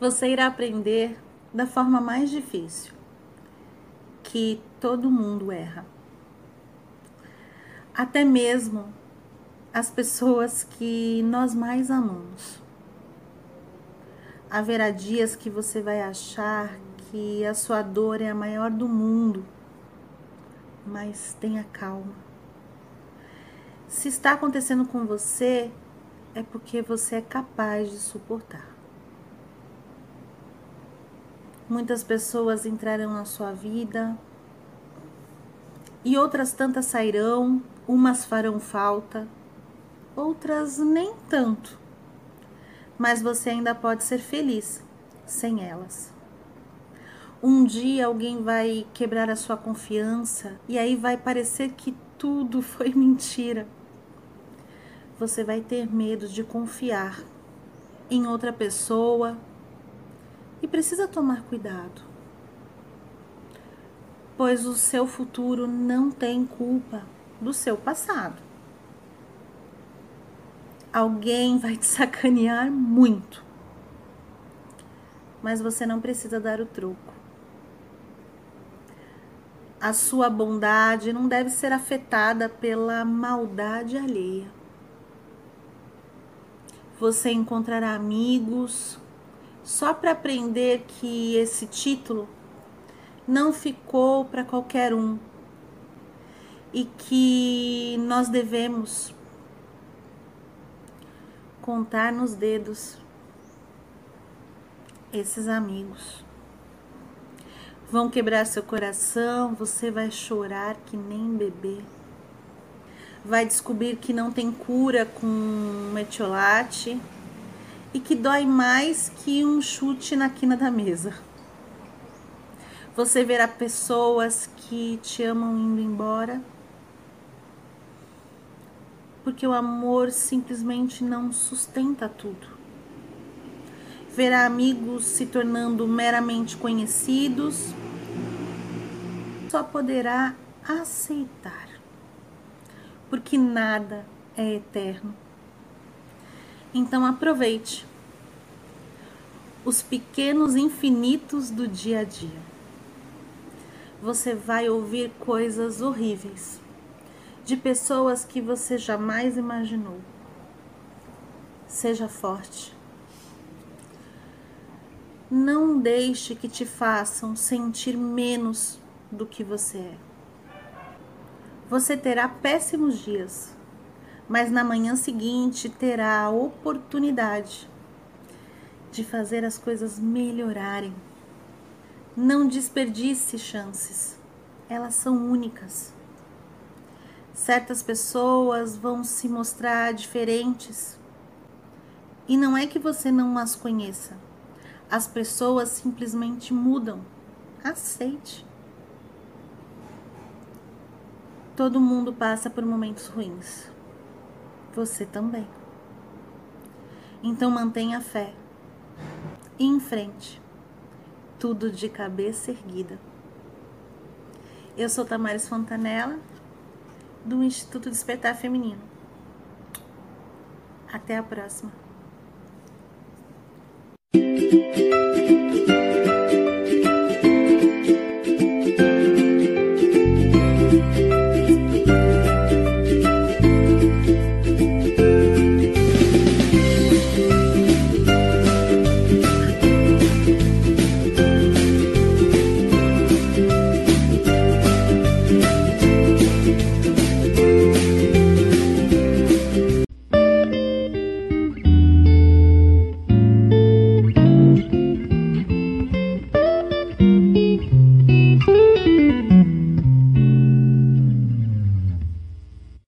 você irá aprender da forma mais difícil, que todo mundo erra. Até mesmo as pessoas que nós mais amamos. Haverá dias que você vai achar que a sua dor é a maior do mundo, mas tenha calma. Se está acontecendo com você, é porque você é capaz de suportar. Muitas pessoas entrarão na sua vida e outras tantas sairão, umas farão falta, outras nem tanto. Mas você ainda pode ser feliz sem elas. Um dia alguém vai quebrar a sua confiança e aí vai parecer que tudo foi mentira. Você vai ter medo de confiar em outra pessoa e precisa tomar cuidado, pois o seu futuro não tem culpa do seu passado. Alguém vai te sacanear muito, mas você não precisa dar o troco. A sua bondade não deve ser afetada pela maldade alheia. Você encontrará amigos, só para aprender que esse título não ficou para qualquer um e que nós devemos contar nos dedos esses amigos. Vão quebrar seu coração, você vai chorar que nem bebê. Vai descobrir que não tem cura com metiolate e que dói mais que um chute na quina da mesa. Você verá pessoas que te amam indo embora, porque o amor simplesmente não sustenta tudo. Verá amigos se tornando meramente conhecidos, só poderá aceitar, porque nada é eterno. Então aproveite os pequenos infinitos do dia a dia. Você vai ouvir coisas horríveis de pessoas que você jamais imaginou. Seja forte. Não deixe que te façam sentir menos do que você é. Você terá péssimos dias mas na manhã seguinte terá a oportunidade de fazer as coisas melhorarem. Não desperdice chances, elas são únicas. Certas pessoas vão se mostrar diferentes e não é que você não as conheça, as pessoas simplesmente mudam. Aceite. Todo mundo passa por momentos ruins você também. Então mantenha a fé e em frente, tudo de cabeça erguida. Eu sou Tamares Fontanella, do Instituto Despertar Feminino. Até a próxima. thank you